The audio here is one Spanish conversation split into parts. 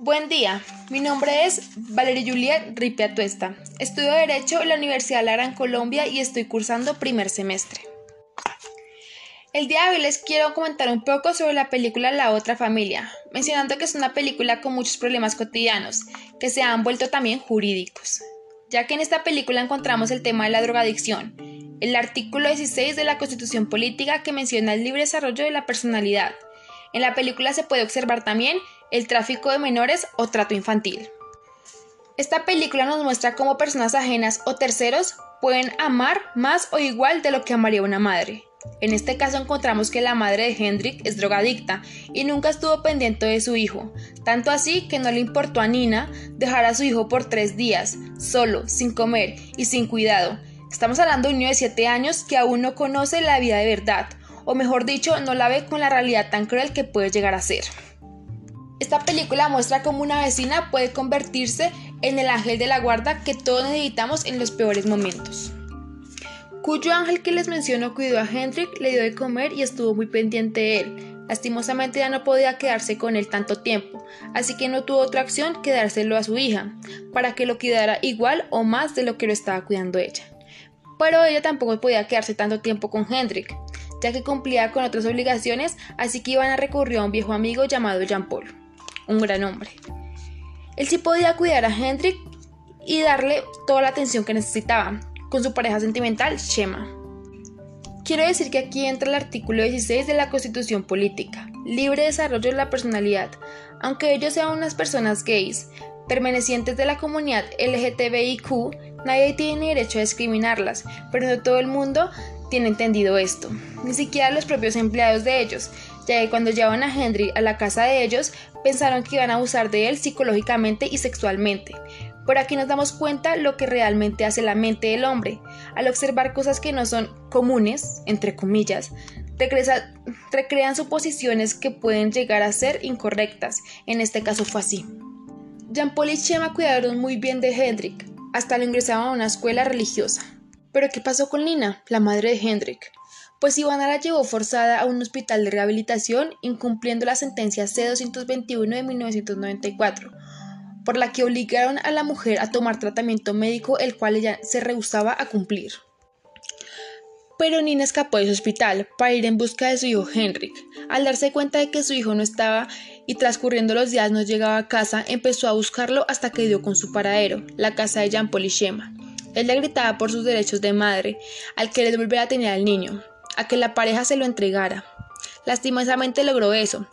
Buen día, mi nombre es Valeria Juliet Ripia Tuesta. Estudio Derecho en la Universidad de la Gran Colombia y estoy cursando primer semestre. El día de hoy les quiero comentar un poco sobre la película La otra familia, mencionando que es una película con muchos problemas cotidianos, que se han vuelto también jurídicos, ya que en esta película encontramos el tema de la drogadicción, el artículo 16 de la Constitución Política que menciona el libre desarrollo de la personalidad. En la película se puede observar también el tráfico de menores o trato infantil. Esta película nos muestra cómo personas ajenas o terceros pueden amar más o igual de lo que amaría una madre. En este caso encontramos que la madre de Hendrik es drogadicta y nunca estuvo pendiente de su hijo, tanto así que no le importó a Nina dejar a su hijo por tres días, solo, sin comer y sin cuidado. Estamos hablando de un niño de 7 años que aún no conoce la vida de verdad, o mejor dicho, no la ve con la realidad tan cruel que puede llegar a ser. Esta película muestra cómo una vecina puede convertirse en el ángel de la guarda que todos necesitamos en los peores momentos. Cuyo ángel que les menciono cuidó a Hendrik, le dio de comer y estuvo muy pendiente de él. Lastimosamente ya no podía quedarse con él tanto tiempo, así que no tuvo otra opción que dárselo a su hija, para que lo cuidara igual o más de lo que lo estaba cuidando ella. Pero ella tampoco podía quedarse tanto tiempo con Hendrik, ya que cumplía con otras obligaciones, así que iban a recurrir a un viejo amigo llamado Jean Paul un gran hombre. Él sí podía cuidar a Hendrik y darle toda la atención que necesitaba, con su pareja sentimental, Shema. Quiero decir que aquí entra el artículo 16 de la Constitución Política, libre desarrollo de la personalidad, aunque ellos sean unas personas gays, pertenecientes de la comunidad LGTBIQ, nadie tiene derecho a discriminarlas, pero no todo el mundo tiene entendido esto, ni siquiera los propios empleados de ellos, ya que cuando llevaban a Henry a la casa de ellos, pensaron que iban a abusar de él psicológicamente y sexualmente. Por aquí nos damos cuenta lo que realmente hace la mente del hombre, al observar cosas que no son comunes, entre comillas, recrean suposiciones que pueden llegar a ser incorrectas. En este caso fue así. Jean-Paul y Chema cuidaron muy bien de Hendrik, hasta lo ingresaban a una escuela religiosa. Pero ¿qué pasó con Lina, la madre de Hendrik? pues Ivana la llevó forzada a un hospital de rehabilitación incumpliendo la sentencia C-221 de 1994, por la que obligaron a la mujer a tomar tratamiento médico el cual ella se rehusaba a cumplir. Pero Nina escapó de su hospital para ir en busca de su hijo Henrik. Al darse cuenta de que su hijo no estaba y transcurriendo los días no llegaba a casa, empezó a buscarlo hasta que dio con su paradero, la casa de Jean Paul y Shema. Él le gritaba por sus derechos de madre, al querer volver a tener al niño a que la pareja se lo entregara. Lastimosamente logró eso,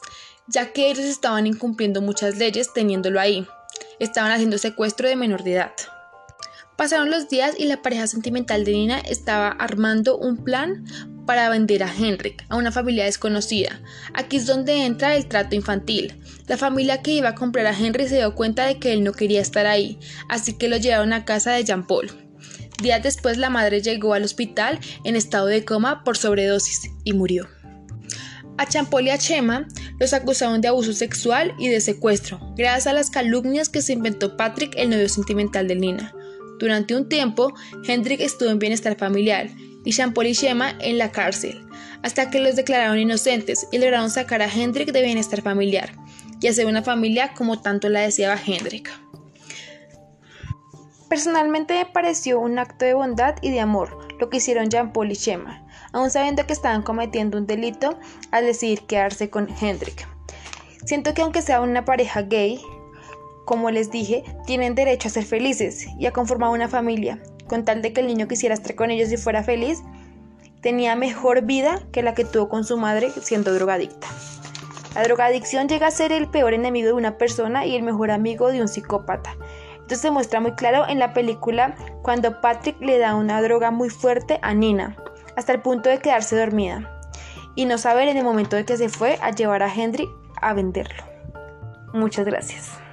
ya que ellos estaban incumpliendo muchas leyes teniéndolo ahí. Estaban haciendo secuestro de menor de edad. Pasaron los días y la pareja sentimental de Nina estaba armando un plan para vender a Henrik a una familia desconocida. Aquí es donde entra el trato infantil. La familia que iba a comprar a Henry se dio cuenta de que él no quería estar ahí, así que lo llevaron a casa de Jean Paul. Días después la madre llegó al hospital en estado de coma por sobredosis y murió. A Champol y a Chema los acusaron de abuso sexual y de secuestro, gracias a las calumnias que se inventó Patrick, el novio sentimental de Nina. Durante un tiempo, Hendrik estuvo en bienestar familiar y Champol y Chema en la cárcel, hasta que los declararon inocentes y lograron sacar a Hendrik de bienestar familiar y hacer una familia como tanto la deseaba Hendrik. Personalmente me pareció un acto de bondad y de amor lo que hicieron Jean-Paul y Shema, aun sabiendo que estaban cometiendo un delito al decidir quedarse con Hendrik. Siento que aunque sea una pareja gay, como les dije, tienen derecho a ser felices y a conformar una familia, con tal de que el niño quisiera estar con ellos y fuera feliz, tenía mejor vida que la que tuvo con su madre siendo drogadicta. La drogadicción llega a ser el peor enemigo de una persona y el mejor amigo de un psicópata. Esto se muestra muy claro en la película cuando Patrick le da una droga muy fuerte a Nina, hasta el punto de quedarse dormida, y no saber en el momento de que se fue a llevar a Henry a venderlo. Muchas gracias.